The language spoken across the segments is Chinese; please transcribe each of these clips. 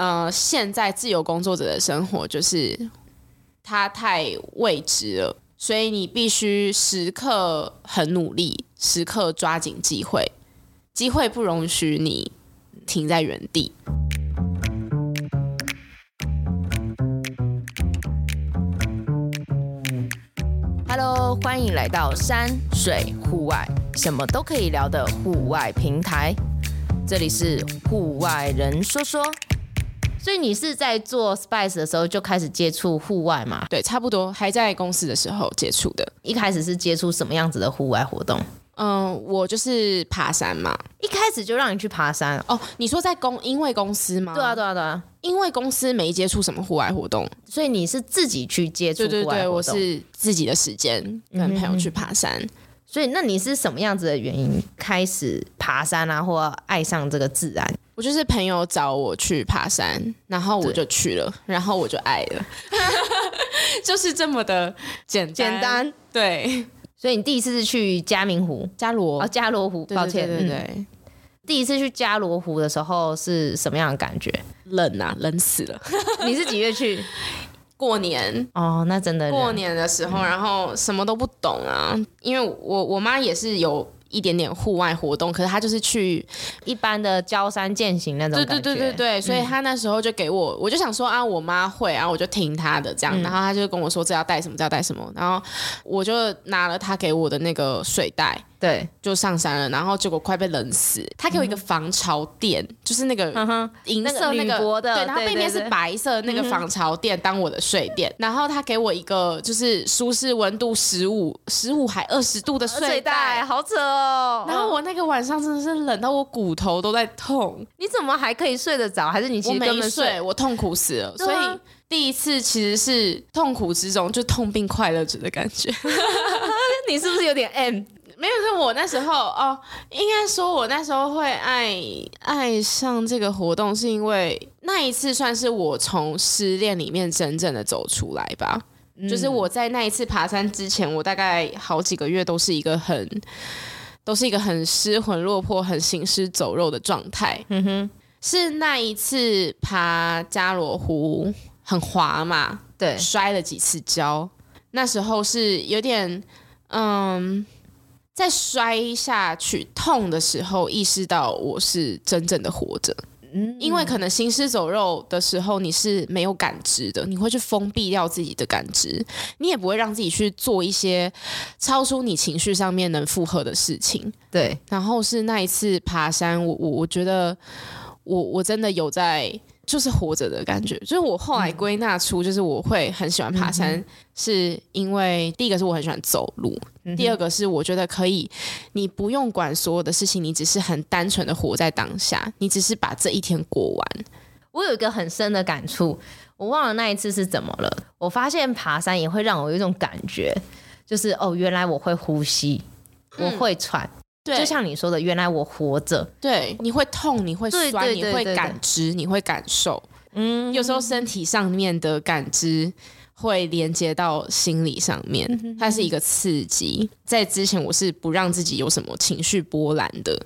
呃，现在自由工作者的生活就是它太未知了，所以你必须时刻很努力，时刻抓紧机会，机会不容许你停在原地。Hello，欢迎来到山水户外，什么都可以聊的户外平台。这里是户外人说说。所以你是在做 Spice 的时候就开始接触户外嘛？对，差不多还在公司的时候接触的。一开始是接触什么样子的户外活动？嗯，我就是爬山嘛。一开始就让你去爬山哦？你说在公因为公司吗？对啊，对啊，对啊。因为公司没接触什么户外活动，所以你是自己去接触户外活动？对对对，我是自己的时间跟朋友去爬山。嗯所以，那你是什么样子的原因开始爬山啊，或爱上这个自然？我就是朋友找我去爬山，然后我就去了，然后我就爱了，就是这么的简单简单。对，所以你第一次是去嘉明湖、嘉罗哦，嘉罗湖，抱歉，对对。第一次去加罗湖的时候是什么样的感觉？冷啊，冷死了。你是几月去？过年。哦，那真的过年的时候，然后什么都不懂啊，因为我我妈也是有一点点户外活动，可是她就是去一般的郊山践行那种对对对对对，所以她那时候就给我，我就想说啊，我妈会然后，我就听她的这样，然后她就跟我说这要带什么，这要带什么，然后我就拿了她给我的那个水袋。对，就上山了，然后结果快被冷死。他给我一个防潮垫，嗯、就是那个银色那个，对，然后背面是白色那个防潮垫当我的睡垫。然后他给我一个就是舒适温度十五、十五还二十度的睡袋，好扯哦。然后我那个晚上真的是冷到我骨头都在痛。你怎么还可以睡得着？还是你其实根本没睡？我痛苦死了。啊、所以第一次其实是痛苦之中就痛并快乐着的感觉。你是不是有点 M？没有，是我那时候哦，应该说，我那时候会爱爱上这个活动，是因为那一次算是我从失恋里面真正的走出来吧。嗯。就是我在那一次爬山之前，我大概好几个月都是一个很，都是一个很失魂落魄、很行尸走肉的状态。嗯哼，是那一次爬加罗湖很滑嘛？对，摔了几次跤，那时候是有点嗯。在摔下去痛的时候，意识到我是真正的活着。嗯，因为可能行尸走肉的时候，你是没有感知的，你会去封闭掉自己的感知，你也不会让自己去做一些超出你情绪上面能负荷的事情。对，然后是那一次爬山，我我我觉得我我真的有在。就是活着的感觉，就是我后来归纳出，就是我会很喜欢爬山，嗯、是因为第一个是我很喜欢走路，嗯、第二个是我觉得可以，你不用管所有的事情，你只是很单纯的活在当下，你只是把这一天过完。我有一个很深的感触，我忘了那一次是怎么了。我发现爬山也会让我有一种感觉，就是哦，原来我会呼吸，我会喘。嗯对，就像你说的，原来我活着。对，你会痛，你会酸，对对对对对，你会感知，你会感受。嗯，有时候身体上面的感知会连接到心理上面，它是一个刺激。在之前，我是不让自己有什么情绪波澜的。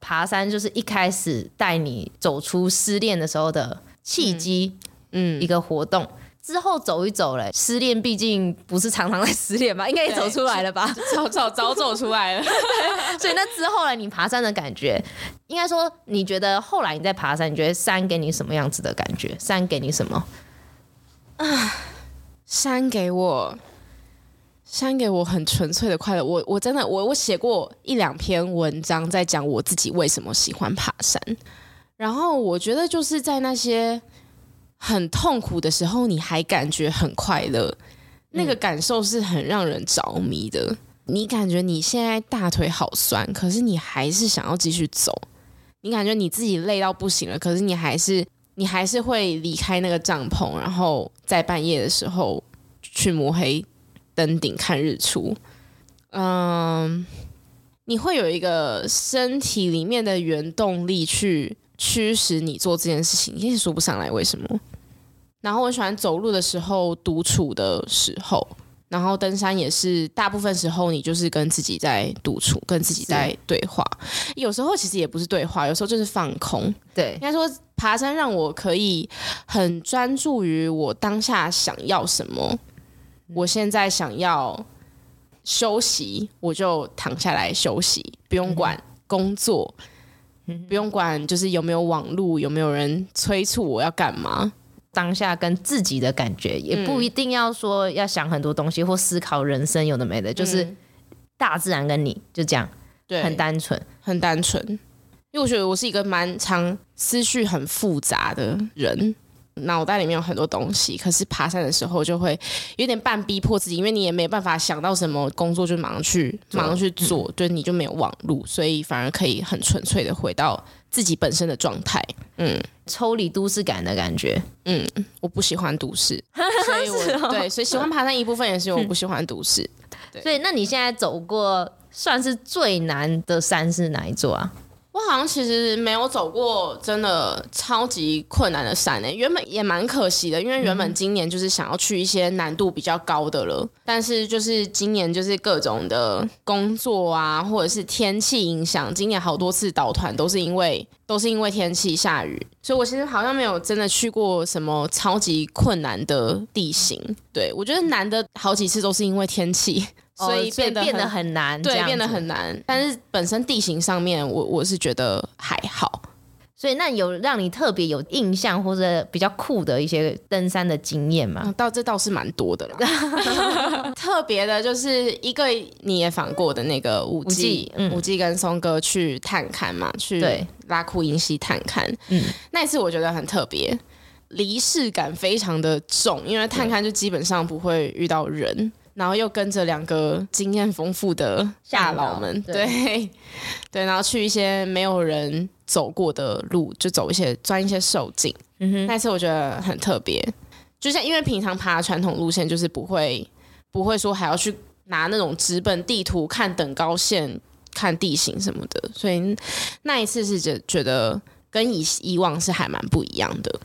爬山就是一开始带你走出失恋的时候的契机，嗯，一个活动。之后走一走嘞，失恋毕竟不是常常在失恋吧，应该也走出来了吧，早早早走出来了。所以那之后呢，你爬山的感觉，应该说你觉得后来你在爬山，你觉得山给你什么样子的感觉？山给你什么？啊，山给我，山给我很纯粹的快乐。我我真的我我写过一两篇文章在讲我自己为什么喜欢爬山，然后我觉得就是在那些。很痛苦的时候，你还感觉很快乐，那个感受是很让人着迷的。你感觉你现在大腿好酸，可是你还是想要继续走。你感觉你自己累到不行了，可是你还是你还是会离开那个帐篷，然后在半夜的时候去摸黑登顶看日出。嗯，你会有一个身体里面的原动力去驱使你做这件事情，你也说不上来为什么。然后我喜欢走路的时候，独处的时候，然后登山也是大部分时候你就是跟自己在独处，跟自己在对话。有时候其实也不是对话，有时候就是放空。对，应该说爬山让我可以很专注于我当下想要什么。我现在想要休息，我就躺下来休息，不用管工作，不用管就是有没有网路，有没有人催促我要干嘛。当下跟自己的感觉，也不一定要说要想很多东西或思考人生有的没的，就是大自然跟你就这样，对，很单纯，很单纯。因为我觉得我是一个蛮常思绪很复杂的人。脑袋里面有很多东西，可是爬山的时候就会有点半逼迫自己，因为你也没办法想到什么工作就马上去马上去做，嗯、对，你就没有网路，所以反而可以很纯粹的回到自己本身的状态，嗯，抽离都市感的感觉，嗯，我不喜欢都市，所以我、哦、对，所以喜欢爬山一部分也是因为我不喜欢都市，对，所以那你现在走过算是最难的山是哪一座啊？我好像其实没有走过真的超级困难的山诶、欸，原本也蛮可惜的，因为原本今年就是想要去一些难度比较高的了，但是就是今年就是各种的工作啊，或者是天气影响，今年好多次导团都是因为都是因为天气下雨，所以我其实好像没有真的去过什么超级困难的地形。对，我觉得难的好几次都是因为天气。所以变得变得很难，对，变得很难。但是本身地形上面，我我是觉得还好。所以那有让你特别有印象或者比较酷的一些登山的经验吗？倒这倒是蛮多的啦。特别的就是一个你也访过的那个五 G，五 G 跟松哥去探勘嘛，去拉库音西探勘。嗯，那一次我觉得很特别，离世感非常的重，因为探勘就基本上不会遇到人。然后又跟着两个经验丰富的大佬们，对对，对，然后去一些没有人走过的路，就走一些钻一些兽径。嗯哼，那次我觉得很特别，就像因为平常爬传统路线，就是不会不会说还要去拿那种纸本地图看等高线、看地形什么的，所以那一次是觉觉得跟以以往是还蛮不一样的。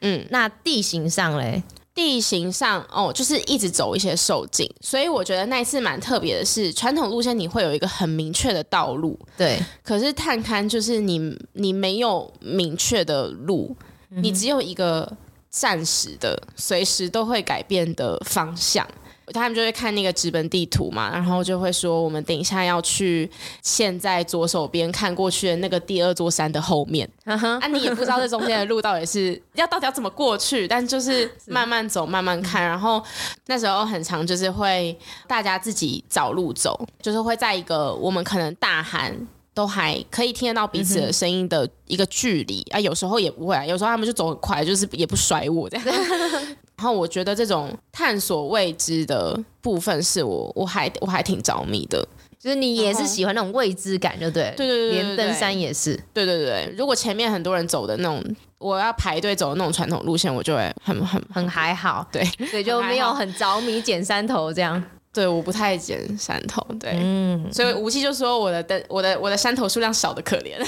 嗯，那地形上嘞？地形上哦，就是一直走一些受尽，所以我觉得那一次蛮特别的是，传统路线你会有一个很明确的道路，对。可是探勘就是你你没有明确的路，嗯、你只有一个暂时的、随时都会改变的方向。他们就会看那个纸本地图嘛，然后就会说我们等一下要去，现在左手边看过去的那个第二座山的后面。Uh huh. 啊，你也不知道这中间的路到底是要到底要怎么过去，但就是慢慢走，慢慢看。然后那时候很长就是会大家自己找路走，就是会在一个我们可能大喊都还可以听得到彼此的声音的一个距离啊，有时候也不会啊，有时候他们就走很快，就是也不甩我这样。然后我觉得这种探索未知的部分是我我还我还挺着迷的，就是你也是喜欢那种未知感，就对，对对对，连登山也是，对对对。如果前面很多人走的那种，我要排队走的那种传统路线，我就会很很很还好，对对，就没有很着迷捡山头这样。对，我不太捡山头，对，嗯，所以吴奇就说我的灯我的我的山头数量少的可怜。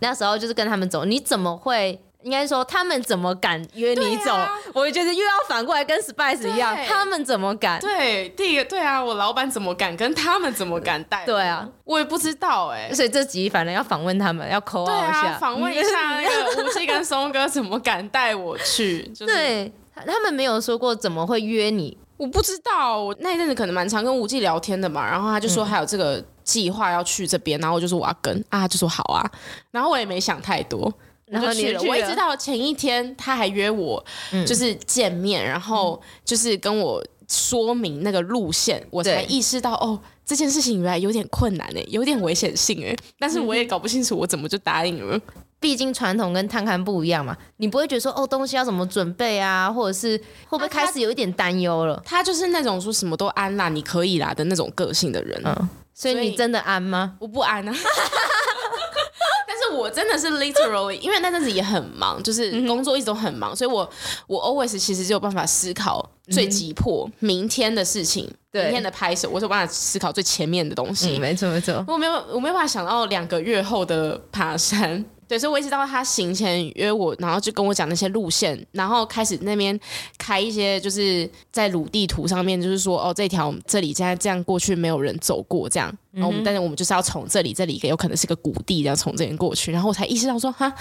那时候就是跟他们走，你怎么会？应该说，他们怎么敢约你走？啊、我觉得又要反过来跟 Spice 一样，他们怎么敢？对，第一个对啊，我老板怎么敢？跟他们怎么敢带？对啊，我也不知道哎、欸。所以这集反正要访问他们，要 call 一下，访、啊、问一下那个吴奇跟松哥怎么敢带我去？就是、对，他们没有说过怎么会约你，我不知道。我那一阵子可能蛮常跟吴忌聊天的嘛，然后他就说还有这个计划要去这边，然后我就说我要跟啊，他就说好啊，然后我也没想太多。然后去了，我一直到前一天他还约我，就是见面，嗯、然后就是跟我说明那个路线，嗯、我才意识到哦，这件事情原来有点困难哎，有点危险性哎，但是我也搞不清楚我怎么就答应了。毕竟传统跟探勘不一样嘛，你不会觉得说哦，东西要怎么准备啊，或者是会不会开始有一点担忧了？他就是那种说什么都安啦，你可以啦的那种个性的人，嗯，所以你真的安吗？我不安啊。我真的是 literally，因为那阵子也很忙，就是工作一直都很忙，所以我我 always 其实就有办法思考最急迫明天的事情，对明天的拍摄，我是有办法思考最前面的东西。嗯、没错没错，我没有我没有办法想到两个月后的爬山，对，所以我一直到他行前约我，然后就跟我讲那些路线，然后开始那边开一些就是在鲁地图上面，就是说哦，这条这里现在这样过去没有人走过这样。然后我们，嗯、但是我们就是要从这里，这里有可能是个谷地，这样从这边过去。然后我才意识到说，哈，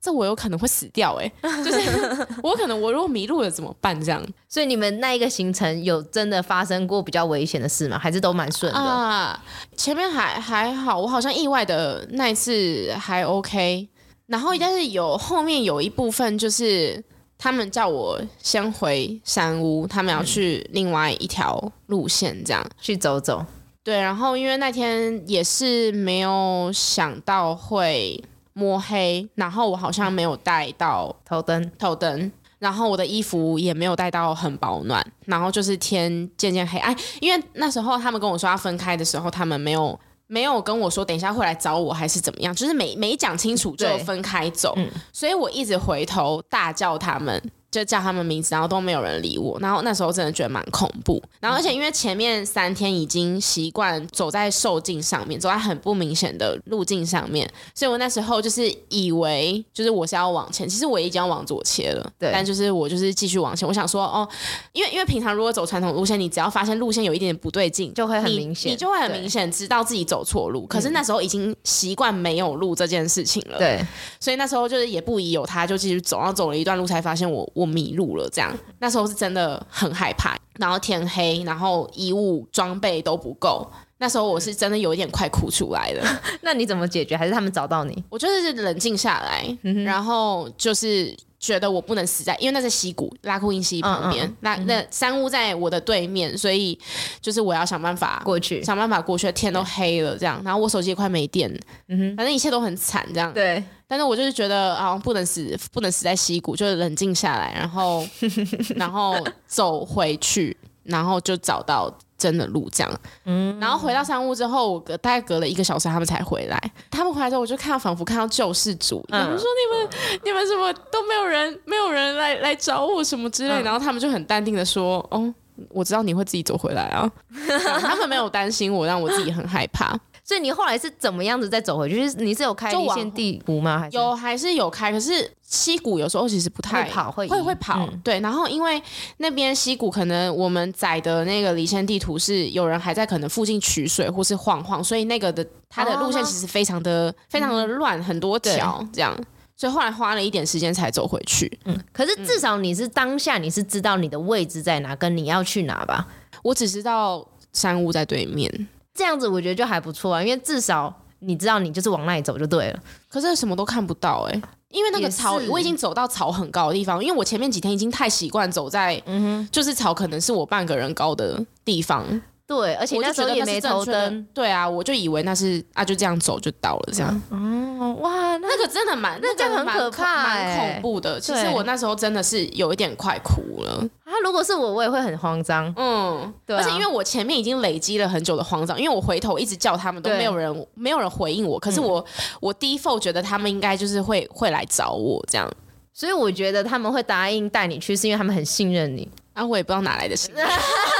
这我有可能会死掉哎，欸，就是 我可能我如果迷路了怎么办？这样。所以你们那一个行程有真的发生过比较危险的事吗？还是都蛮顺的？啊，前面还还好，我好像意外的那一次还 OK。然后但是有后面有一部分就是他们叫我先回山屋，他们要去另外一条路线，这样，嗯、去走走。对，然后因为那天也是没有想到会摸黑，然后我好像没有带到头灯，头灯，然后我的衣服也没有带到很保暖，然后就是天渐渐黑。哎，因为那时候他们跟我说要分开的时候，他们没有没有跟我说等一下会来找我还是怎么样，就是没没讲清楚就分开走，嗯，所以我一直回头大叫他们。就叫他们名字，然后都没有人理我，然后那时候真的觉得蛮恐怖。然后而且因为前面三天已经习惯走在受径上面，走在很不明显的路径上面，所以我那时候就是以为就是我是要往前，其实我已经要往左切了，对。但就是我就是继续往前，我想说哦，因为因为平常如果走传统路线，你只要发现路线有一点点不对劲，就会很明显，你就会很明显知道自己走错路。可是那时候已经习惯没有路这件事情了，对。所以那时候就是也不疑有他，就继续走，然后走了一段路才发现我我迷路了，这样，那时候是真的很害怕，然后天黑，然后衣物装备都不够，那时候我是真的有一点快哭出来了。那你怎么解决？还是他们找到你？我就是冷静下来，然后就是。觉得我不能死在，因为那是溪谷，拉库因溪旁边，那、那山屋在我的对面，所以就是我要想办法过去，想办法过去。天都黑了，这样，然后我手机也快没电，嗯哼，反正一切都很惨，这样。对，但是我就是觉得啊，不能死，不能死在溪谷，就是冷静下来，然后 然后走回去，然后就找到。真的路这样，嗯，然后回到山屋之后，我隔大概隔了一个小时，他们才回来。他们回来之后，我就看到仿佛看到救世主，他们说你们、嗯、你们怎么都没有人，没有人来来找我什么之类。然后他们就很淡定的说：“哦，我知道你会自己走回来啊。” 他们没有担心我，让我自己很害怕。所以你后来是怎么样子再走回去？就是你是有开离线地图吗？还是有还是有开？可是溪谷有时候其实不太会跑，会会会跑。嗯、对，然后因为那边溪谷可能我们载的那个离线地图是有人还在可能附近取水或是晃晃，所以那个的它的路线其实非常的、哦、非常的乱，嗯、很多条这样。所以后来花了一点时间才走回去。嗯，可是至少你是当下你是知道你的位置在哪，跟你要去哪吧？我只知道山屋在对面。这样子我觉得就还不错啊，因为至少你知道你就是往那里走就对了。可是什么都看不到哎、欸，因为那个草我已经走到草很高的地方，因为我前面几天已经太习惯走在，嗯哼，就是草可能是我半个人高的地方。对，而且那时候也没头灯。对啊，我就以为那是啊，就这样走就到了这样。哦，哇，那个真的蛮，那这样很可怕，蛮恐怖的。其实我那时候真的是有一点快哭了。啊，如果是我，我也会很慌张。嗯，对。而且因为我前面已经累积了很久的慌张，因为我回头一直叫他们都没有人，没有人回应我。可是我，我 default 觉得他们应该就是会会来找我这样。所以我觉得他们会答应带你去，是因为他们很信任你。啊，我也不知道哪来的信任。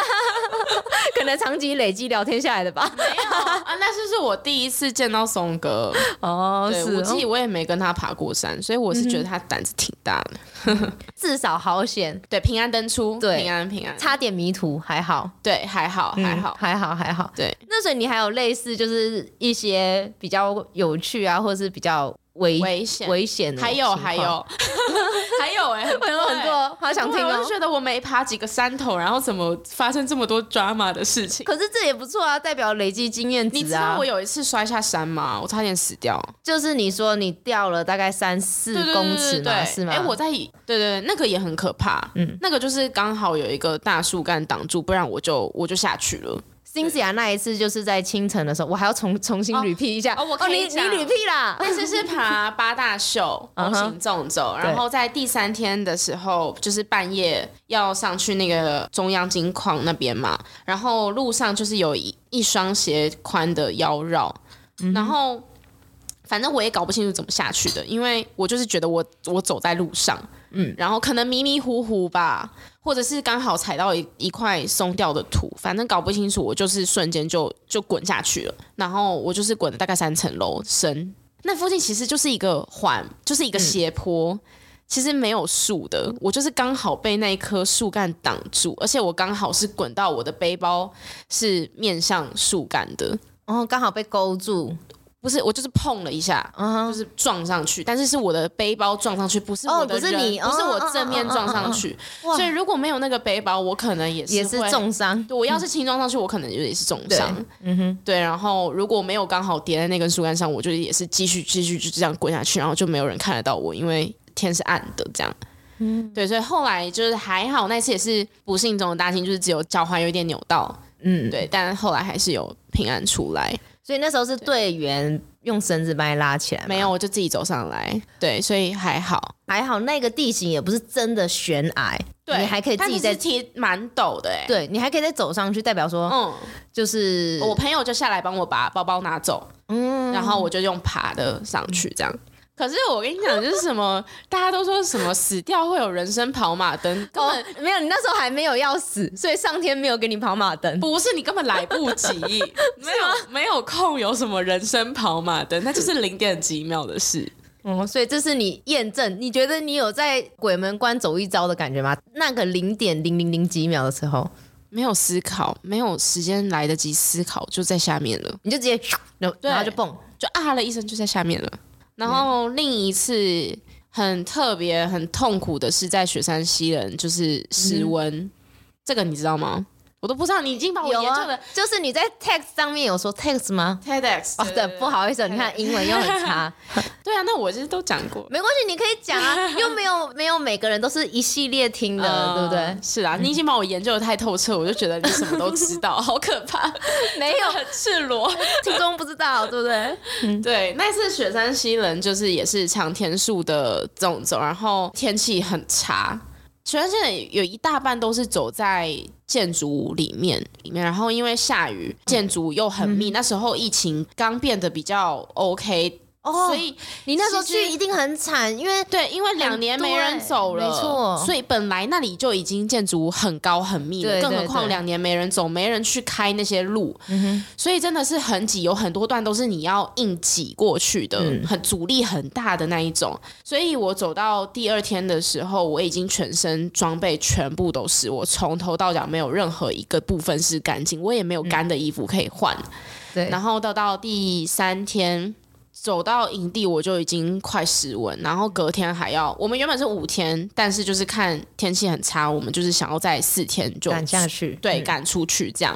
可能长期累积聊天下来的吧。没有啊，那是是我第一次见到松哥 哦。对，是我自己我也没跟他爬过山，所以我是觉得他胆子挺大的。至少好险，对，平安登出，对，平安平安，差点迷途还好，对，还好还好还好还好。对，那所以你还有类似就是一些比较有趣啊，或者是比较。危危险危险，还有还有 还有哎，很多很多，好想听哦！我就觉得我没爬几个山头，然后怎么发生这么多 drama 的事情？可是这也不错啊，代表累积经验值啊！你知道我有一次摔下山吗？我差点死掉。就是你说你掉了大概三四公尺嘛，是吗？哎，我在对对对，那个也很可怕。嗯，那个就是刚好有一个大树干挡住，不然我就我就下去了。Cynthia 那一次就是在清晨的时候，我还要重重新 repeat 一下。哦，我。你你 repeat 啦。那次是爬八大秀，红行纵走，然后在第三天的时候，就是半夜要上去那个中央金矿那边嘛，然后路上就是有一一双鞋宽的腰绕，然后反正我也搞不清楚怎么下去的，因为我就是觉得我我走在路上。嗯，然后可能迷迷糊糊吧，或者是刚好踩到一一块松掉的土，反正搞不清楚，我就是瞬间就就滚下去了。然后我就是滚了大概三层楼深，那附近其实就是一个缓，就是一个斜坡。嗯其实没有树的，我就是刚好被那一棵树干挡住，而且我刚好是滚到我的背包是面向树干的，然后刚好被勾住，不是我就是碰了一下，嗯、就是撞上去，但是是我的背包撞上去，不是我的人，哦、不是你，不是我正面撞上去，所以如果没有那个背包，我可能也是也是重伤。对，我要是轻撞上去，我可能也是重伤。嗯哼，对，然后如果没有刚好叠在那根树干上，我就也是继续继续就这样滚下去，然后就没有人看得到我，因为。天是暗的，这样，嗯，对，所以后来就是还好，那次也是不幸中的大幸，就是只有脚踝有一点扭到，嗯，对，但后来还是有平安出来。所以那时候是队员用绳子把你拉起来，没有，我就自己走上来。对，所以还好，还好那个地形也不是真的悬崖，对，你还可以自己再提蛮陡的，哎，对，你还可以再走上去，代表说，嗯，就是我朋友就下来帮我把包包拿走，嗯，然后我就用爬的上去，这样。可是我跟你讲，就是什么，大家都说什么死掉会有人生跑马灯，根本、哦、没有。你那时候还没有要死，所以上天没有给你跑马灯。不是你根本来不及，没有没有空有什么人生跑马灯，那就是零点几秒的事。哦，所以这是你验证，你觉得你有在鬼门关走一遭的感觉吗？那个零点零零零几秒的时候，没有思考，没有时间来得及思考，就在下面了，你就直接，然后就蹦，就啊了一声，就在下面了。然后另一次很特别、很痛苦的是在雪山西人，就是失温，嗯、这个你知道吗？我都不知道，你已经把我研究的、啊，就是你在 text 上面有说 text 吗？TEDx 哦，对，不好意思，你看英文又很差。对啊，那我其实都讲过，没关系，你可以讲啊，又没有没有每个人都是一系列听的，呃、对不对？是啊，你已经把我研究的太透彻，我就觉得你什么都知道，好可怕。没有很赤裸，听众不知道，对不对？嗯、对，那次雪山西人就是也是长天数的这种，然后天气很差。雪山现在有一大半都是走在建筑物里面，里面，然后因为下雨，建筑又很密。嗯、那时候疫情刚变得比较 OK。哦，所以你那时候去一定很惨，因为对，因为两年没人走了，没错，所以本来那里就已经建筑很高很密了，更何况两年没人走，没人去开那些路，所以真的是很挤，有很多段都是你要硬挤过去的，很阻力很大的那一种。所以我走到第二天的时候，我已经全身装备全部都是，我从头到脚没有任何一个部分是干净，我也没有干的衣服可以换。对，然后到到第三天。走到营地我就已经快失温，然后隔天还要，我们原本是五天，但是就是看天气很差，我们就是想要在四天就赶下去，对，赶出去这样。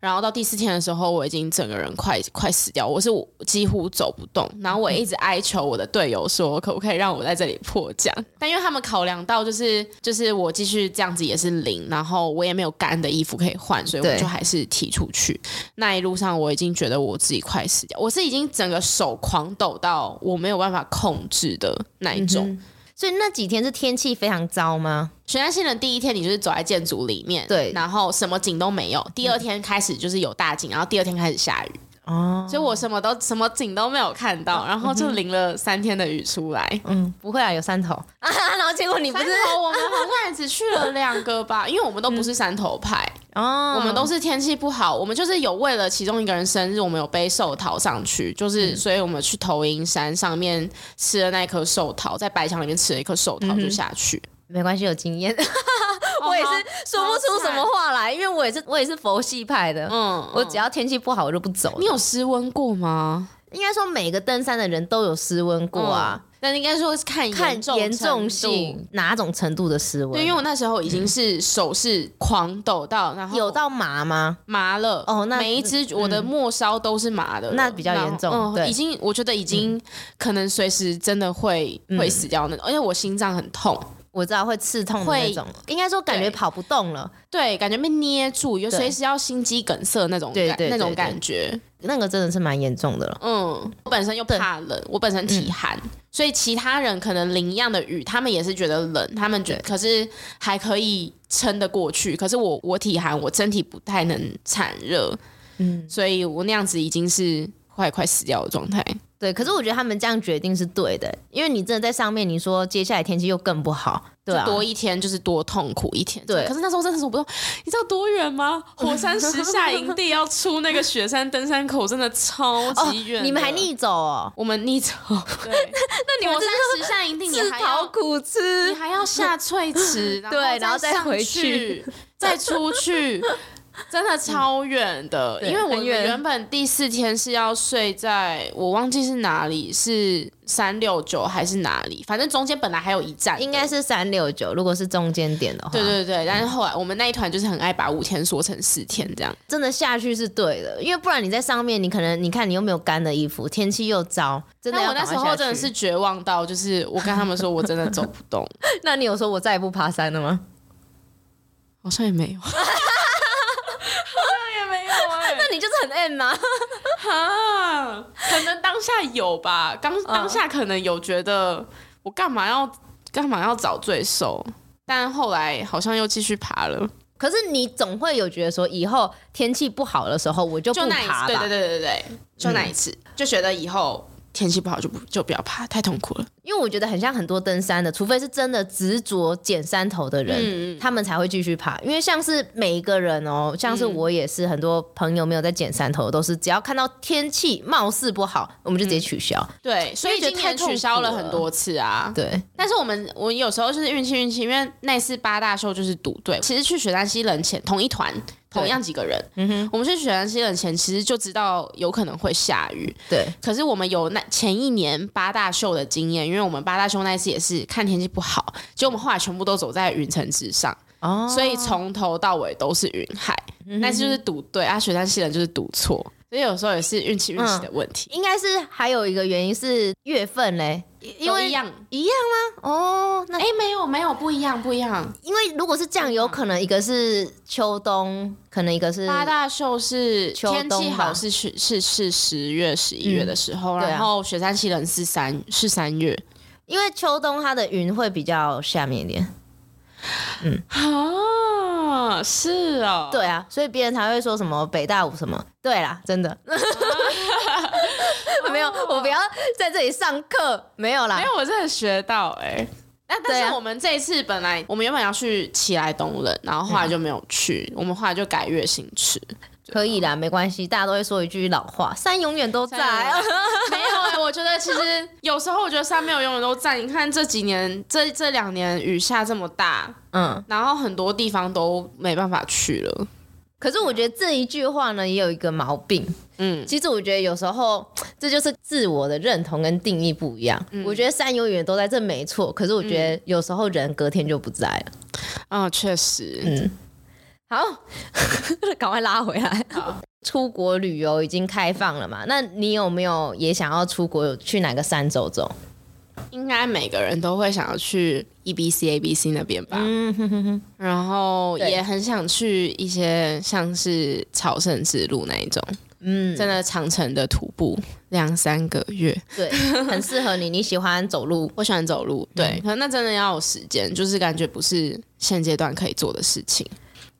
然后到第四天的时候，我已经整个人快快死掉，我是几乎走不动，然后我一直哀求我的队友说，可不可以让我在这里迫降？但因为他们考量到就是就是我继续这样子也是零，然后我也没有干的衣服可以换，所以我就还是提出去。那一路上我已经觉得我自己快死掉，我是已经整个手狂。狂抖到我没有办法控制的那一种，嗯、所以那几天是天气非常糟吗？雪山新的第一天你就是走在建筑里面，对，然后什么景都没有。第二天开始就是有大景，然后第二天开始下雨。哦，所以我什么都什么景都没有看到，然后就淋了三天的雨出来。嗯，不会啊，有山头啊，然后结果你不是我们好像也只去了两个吧，因为我们都不是山头派哦，我们都是天气不好，我们就是有为了其中一个人生日，我们有背寿桃上去，就是所以我们去头营山上面吃了那颗寿桃，在白墙里面吃了一颗寿桃就下去。没关系，有经验。我也是说不出什么话来，因为我也是我也是佛系派的。嗯，我只要天气不好，我就不走。你有失温过吗？应该说每个登山的人都有失温过啊，但应该说是看看严重性，哪种程度的失温。对，因为我那时候已经是手是狂抖到，然后有到麻吗？麻了哦，那每一只我的末梢都是麻的，那比较严重。对，已经我觉得已经可能随时真的会会死掉那种，而且我心脏很痛。我知道会刺痛的那种，会应该说感觉跑不动了，对，感觉被捏住，有随时要心肌梗塞那种感，对对对对，那种感觉，那个真的是蛮严重的了。嗯，我本身又怕冷，我本身体寒，嗯、所以其他人可能淋一样的雨，他们也是觉得冷，他们觉得可是还可以撑得过去。可是我我体寒，我身体不太能产热，嗯，所以我那样子已经是快快死掉的状态。对，可是我觉得他们这样决定是对的，因为你真的在上面，你说接下来天气又更不好，对、啊，多一天就是多痛苦一天。对，可是那时候真的是我不知道，你知道多远吗？火山石下营地要出那个雪山登山口，真的超 级远、哦。你们还逆走哦？我们逆走。对，那你们火山石下营地，你还要苦吃，你还要下翠池，对，然后再回去，再出去。真的超远的，嗯、因为我原本第四天是要睡在我忘记是哪里，是三六九还是哪里，反正中间本来还有一站，应该是三六九。如果是中间点的话，对对对。但是后来我们那一团就是很爱把五天说成四天，这样真的下去是对的，因为不然你在上面，你可能你看你又没有干的衣服，天气又糟，真的。我那时候真的是绝望到，就是我跟他们说我真的走不动。那你有说我再也不爬山了吗？好像也没有。你就是很 M 吗？哈，可能当下有吧，当当下可能有觉得我干嘛要干嘛要找罪受，但后来好像又继续爬了。可是你总会有觉得说，以后天气不好的时候，我就不爬了。对对对对对，就那一次，嗯、就觉得以后。天气不好就不就不要爬，太痛苦了。因为我觉得很像很多登山的，除非是真的执着捡山头的人，嗯、他们才会继续爬。因为像是每一个人哦，像是我也是，很多朋友没有在捡山头，都是只要看到天气貌似不好，我们就直接取消。嗯、对，所以今天取消了很多次啊。对，但是我们我有时候就是运气运气，因为那次八大秀就是赌对，其实去雪山西冷前同一团。同样几个人，嗯哼，我们去雪山西冷前其实就知道有可能会下雨，对。可是我们有那前一年八大秀的经验，因为我们八大秀那一次也是看天气不好，结果我们后来全部都走在云层之上，哦，所以从头到尾都是云海，嗯、但是就是赌对啊，雪山西冷就是赌错。所以有时候也是运气运气的问题，嗯，应该是还有一个原因是月份嘞，因为一样。一样吗？哦，那哎、欸、没有没有不一样不一样，因为如果是这样，有可能一个是秋冬，可能一个是八大秀是天气好是是是是十月十一月的时候，嗯、然后雪山奇人是三是三月，因为秋冬它的云会比较下面一点，嗯。啊，是哦，对啊，所以别人才会说什么北大五什么，对啦，真的，没有，我不要在这里上课，没有啦，没有，我真的学到哎、欸，但但是我们这一次本来我们原本要去奇来东冷，然后后来就没有去，我们后来就改月星池。可以啦，没关系，大家都会说一句老话，山永远都在。没有哎、欸，我觉得其实有时候我觉得山没有永远都在。你看这几年，这这两年雨下这么大，嗯，然后很多地方都没办法去了。可是我觉得这一句话呢，也有一个毛病。嗯，其实我觉得有时候 这就是自我的认同跟定义不一样。嗯、我觉得山永远都在，这没错。可是我觉得有时候人隔天就不在了。啊、嗯，确实，嗯。好，赶快拉回来。好，出国旅游已经开放了嘛？那你有没有也想要出国？有去哪个山走走？应该每个人都会想要去 EBC、ABC 那边吧。嗯哼哼哼。然后也很想去一些像是朝圣之路那一种。嗯，真的长城的徒步两三个月，对，很适合你。你喜欢走路，我喜欢走路，对。可那真的要有时间，就是感觉不是现阶段可以做的事情。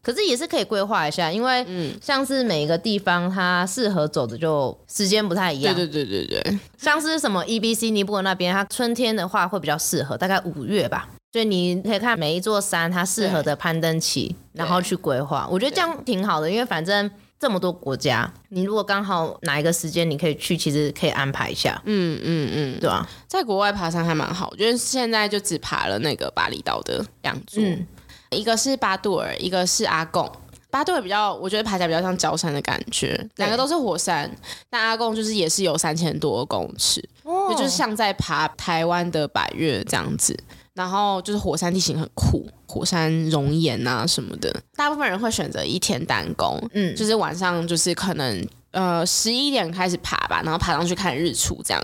可是也是可以规划一下，因为像是每一个地方它适合走的就时间不太一样。对对对对对，像是什么 EBC 尼泊尔那边，它春天的话会比较适合，大概五月吧。所以你可以看每一座山它适合的攀登期，然后去规划。我觉得这样挺好的，因为反正这么多国家，你如果刚好哪一个时间你可以去，其实可以安排一下。嗯嗯嗯，对啊？在国外爬山还蛮好，我觉得现在就只爬了那个巴厘岛的两座。嗯一个是巴杜尔，一个是阿贡。巴杜尔比较，我觉得爬起来比较像焦山的感觉，两个都是火山。但阿贡就是也是有三千多公尺，哦，就是像在爬台湾的百越这样子。然后就是火山地形很酷，火山熔岩啊什么的。大部分人会选择一天单攻，嗯，就是晚上就是可能呃十一点开始爬吧，然后爬上去看日出这样。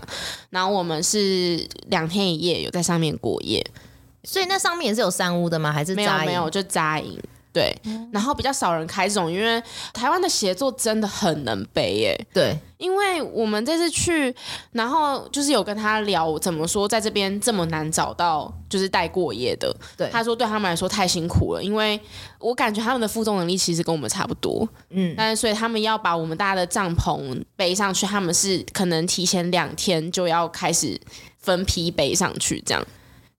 然后我们是两天一夜，有在上面过夜。所以那上面也是有山屋的吗？还是？没有没有，就扎营。对，然后比较少人开这种，因为台湾的协作真的很能背耶。对，因为我们这次去，然后就是有跟他聊怎么说，在这边这么难找到就是带过夜的。对，他说对他们来说太辛苦了，因为我感觉他们的负重能力其实跟我们差不多。嗯，但是所以他们要把我们大家的帐篷背上去，他们是可能提前两天就要开始分批背上去这样。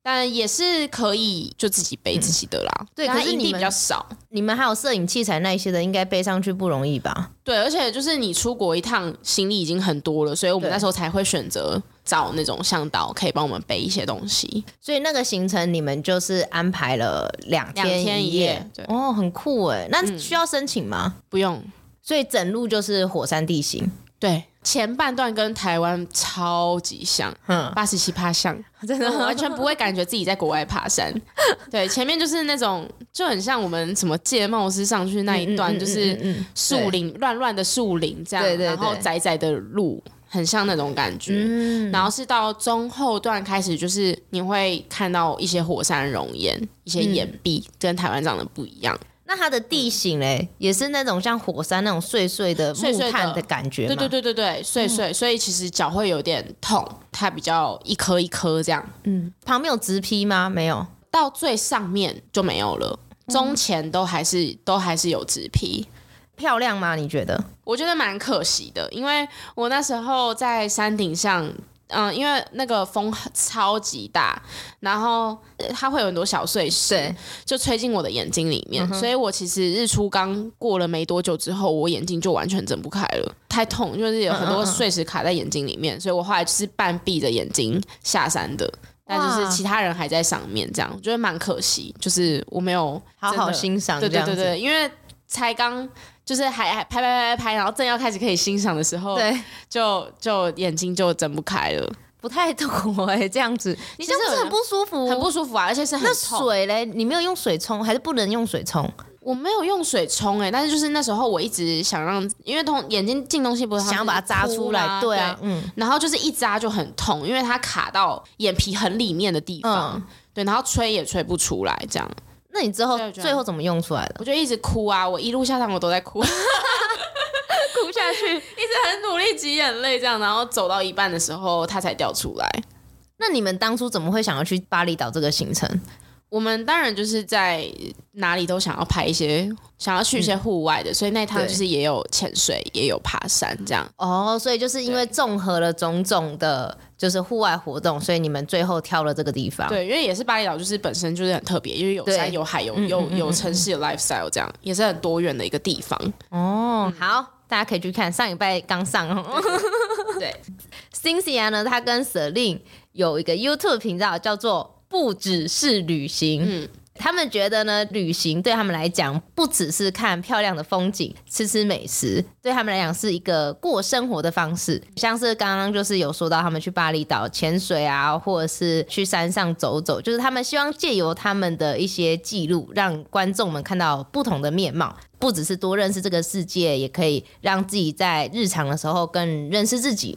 但也是可以就自己背自己的啦，嗯、对，可是营地比较少，你们还有摄影器材那一些的，应该背上去不容易吧？对，而且就是你出国一趟，行李已经很多了，所以我们那时候才会选择找那种向导可以帮我们背一些东西。所以那个行程你们就是安排了两天一夜，对哦，很酷哎。那需要申请吗？嗯、不用，所以整路就是火山地形，对。前半段跟台湾超级像，嗯，八十七趴像，真的完全不会感觉自己在国外爬山。对，前面就是那种就很像我们什么戒茂斯上去那一段，就是树林乱乱的树林这样，然后窄窄的路，很像那种感觉。嗯，然后是到中后段开始，就是你会看到一些火山熔岩，一些岩壁跟台湾长得不一样。那它的地形嘞，嗯、也是那种像火山那种碎碎的木炭的感觉吗？对对对对对，碎碎，嗯、所以其实脚会有点痛，它比较一颗一颗这样。嗯，旁边有直劈吗？没有，到最上面就没有了，中前都还是、嗯、都还是有直劈。漂亮吗？你觉得？我觉得蛮可惜的，因为我那时候在山顶上。嗯，因为那个风超级大，然后它会有很多小碎石，就吹进我的眼睛里面，嗯、所以我其实日出刚过了没多久之后，我眼睛就完全睁不开了，太痛，就是有很多碎石卡在眼睛里面，所以我后来就是半闭着眼睛下山的，但就是其他人还在上面，这样我觉得蛮可惜，就是我没有好好欣赏，对对对对，因为才刚。就是还还拍拍拍拍，然后正要开始可以欣赏的时候，对，就就眼睛就睁不开了，不太懂哎、欸，这样子，你这样子很不舒服，很不舒服啊，而且是很痛。那水嘞，你没有用水冲，还是不能用水冲？我没有用水冲哎、欸，但是就是那时候我一直想让，因为从眼睛进东西不是想要把它扎出来，对嗯，然后就是一扎就很痛，因为它卡到眼皮很里面的地方，嗯、对，然后吹也吹不出来，这样。那你之后最后怎么用出来的？我就一直哭啊！我一路下山我都在哭，哭下去，一直很努力挤眼泪，这样，然后走到一半的时候，它才掉出来。那你们当初怎么会想要去巴厘岛这个行程？我们当然就是在哪里都想要拍一些，想要去一些户外的，嗯、所以那趟就是也有潜水，也有爬山这样。哦，所以就是因为综合了种种的，就是户外活动，所以你们最后挑了这个地方。对，因为也是巴厘岛，就是本身就是很特别，因为有山有海有有有城市有 lifestyle 这样，也是很多元的一个地方。哦，好，大家可以去看，上礼拜刚上。对，Cynthia 呢，她跟 Celine 有一个 YouTube 频道叫做。不只是旅行，嗯，他们觉得呢，旅行对他们来讲不只是看漂亮的风景、吃吃美食，对他们来讲是一个过生活的方式。像是刚刚就是有说到他们去巴厘岛潜水啊，或者是去山上走走，就是他们希望借由他们的一些记录，让观众们看到不同的面貌，不只是多认识这个世界，也可以让自己在日常的时候更认识自己。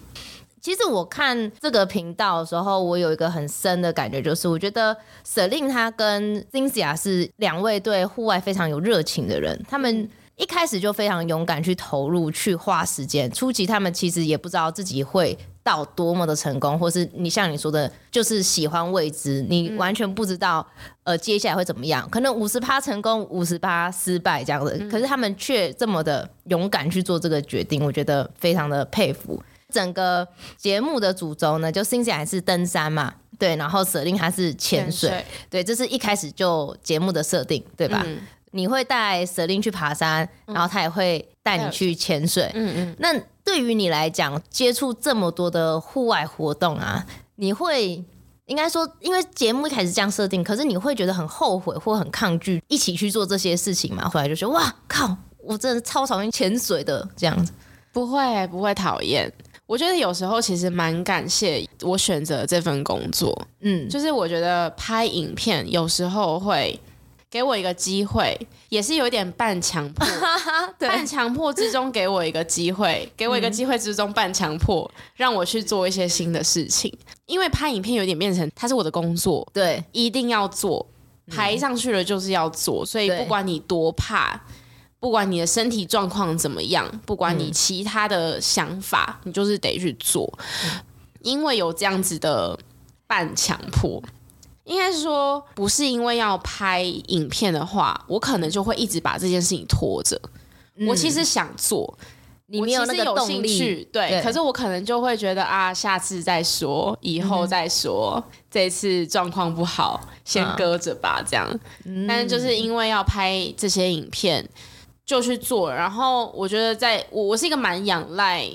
其实我看这个频道的时候，我有一个很深的感觉，就是我觉得 Celine 他跟 Cynthia 是两位对户外非常有热情的人。他们一开始就非常勇敢去投入，去花时间。初期他们其实也不知道自己会到多么的成功，或是你像你说的，就是喜欢未知，你完全不知道呃接下来会怎么样。可能五十趴成功，五十趴失败这样子，可是他们却这么的勇敢去做这个决定，我觉得非常的佩服。整个节目的主轴呢，就 Cynthia 还是登山嘛，对，然后 Celine 还是潜水，水对，这是一开始就节目的设定，对吧？嗯、你会带 Celine 去爬山，然后他也会带你去潜水，嗯嗯。那对于你来讲，接触这么多的户外活动啊，你会应该说，因为节目一开始这样设定，可是你会觉得很后悔或很抗拒一起去做这些事情嘛？后来就说哇靠，我真的超讨厌潜水的这样子，不会不会讨厌。我觉得有时候其实蛮感谢我选择这份工作，嗯，就是我觉得拍影片有时候会给我一个机会，也是有点半强迫，半强迫之中给我一个机会，给我一个机会之中半强迫，让我去做一些新的事情。因为拍影片有点变成它是我的工作，对，一定要做。排上去了就是要做，所以不管你多怕，不管你的身体状况怎么样，不管你其他的想法，你就是得去做，因为有这样子的半强迫。应该是说，不是因为要拍影片的话，我可能就会一直把这件事情拖着。我其实想做。你没有那个动力，对，对，可是我可能就会觉得啊，下次再说，以后再说，嗯、这次状况不好，先搁着吧，这样、嗯。但是就是因为要拍这些影片，就去做。然后我觉得在，在我我是一个蛮仰赖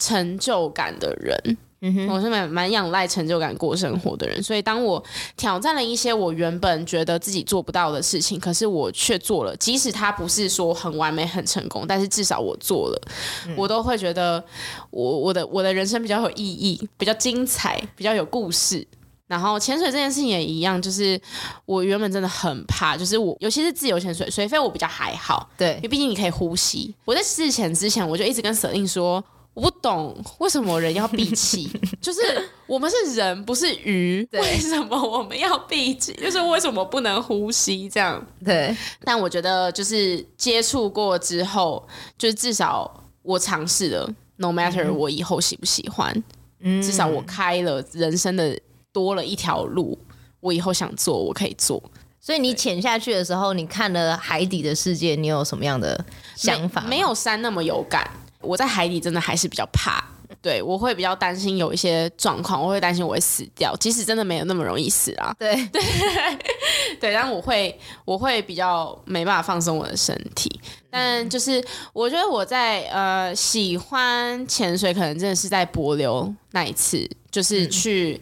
成就感的人。嗯哼，我是蛮蛮仰赖成就感过生活的人，所以当我挑战了一些我原本觉得自己做不到的事情，可是我却做了，即使它不是说很完美、很成功，但是至少我做了，嗯、我都会觉得我我的我的人生比较有意义，比较精彩，比较有故事。然后潜水这件事情也一样，就是我原本真的很怕，就是我尤其是自由潜水，水肺我比较还好，对，因为毕竟你可以呼吸。我在试潜之前，我就一直跟 Celine 说。我不懂为什么人要闭气，就是我们是人，不是鱼，为什么我们要闭气？就是为什么不能呼吸？这样对。但我觉得就是接触过之后，就是至少我尝试了，no matter 我以后喜不喜欢，嗯，至少我开了人生的多了一条路，我以后想做，我可以做。所以你潜下去的时候，你看了海底的世界，你有什么样的想法？没，没有山那么有感。我在海底真的还是比较怕，对，我会比较担心有一些状况，我会担心我会死掉，即使真的没有那么容易死啊。对对 对，但我会我会比较没办法放松我的身体，但就是我觉得我在呃喜欢潜水，可能真的是在帛琉那一次。就是去，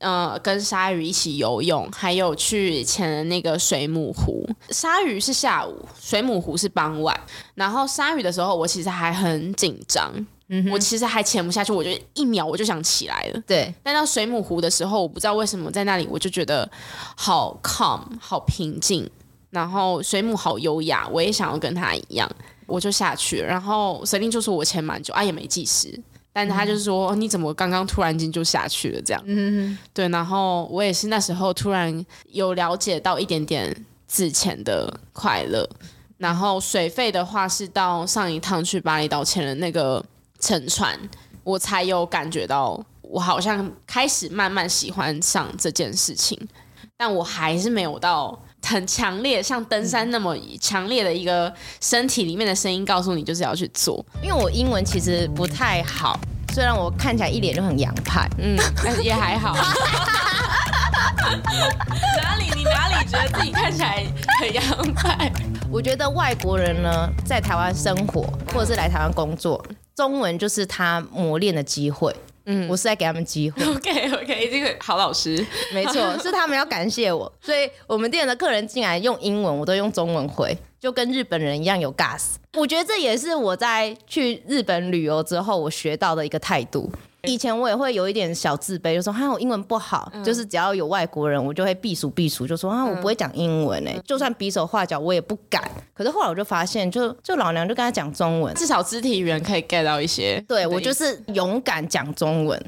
嗯、呃，跟鲨鱼一起游泳，还有去潜那个水母湖。鲨鱼是下午，水母湖是傍晚。然后鲨鱼的时候，我其实还很紧张，嗯，我其实还潜不下去，我就一秒我就想起来了。对。但到水母湖的时候，我不知道为什么在那里，我就觉得好 calm，好平静。然后水母好优雅，我也想要跟他一样，我就下去了。然后 Celine 就说我潜蛮久，啊，也没计时。但他就是说，你怎么刚刚突然间就下去了？这样，嗯，对。然后我也是那时候突然有了解到一点点自潜的快乐。然后水费的话，是到上一趟去巴厘岛潜的那个沉船，我才有感觉到，我好像开始慢慢喜欢上这件事情。但我还是没有到很强烈，像登山那么强烈的一个身体里面的声音告诉你，就是要去做。因为我英文其实不太好，虽然我看起来一脸就很洋派，嗯，但是也还好。哪里？你哪里觉得自己看起来很洋派？我觉得外国人呢，在台湾生活或者是来台湾工作，中文就是他磨练的机会。嗯，我是在给他们机会。OK OK，这个好老师，没错，是他们要感谢我。所以我们店的客人进来用英文，我都用中文回，就跟日本人一样有 gas。我觉得这也是我在去日本旅游之后，我学到的一个态度。以前我也会有一点小自卑，就说哈我英文不好，嗯，就是只要有外国人，我就会避暑避暑，就说啊我不会讲英文哎，嗯，就算比手画脚我也不敢。可是后来我就发现，就就老娘就跟他讲中文，至少肢体语言可以 get 到一些。对，我就是勇敢讲中文，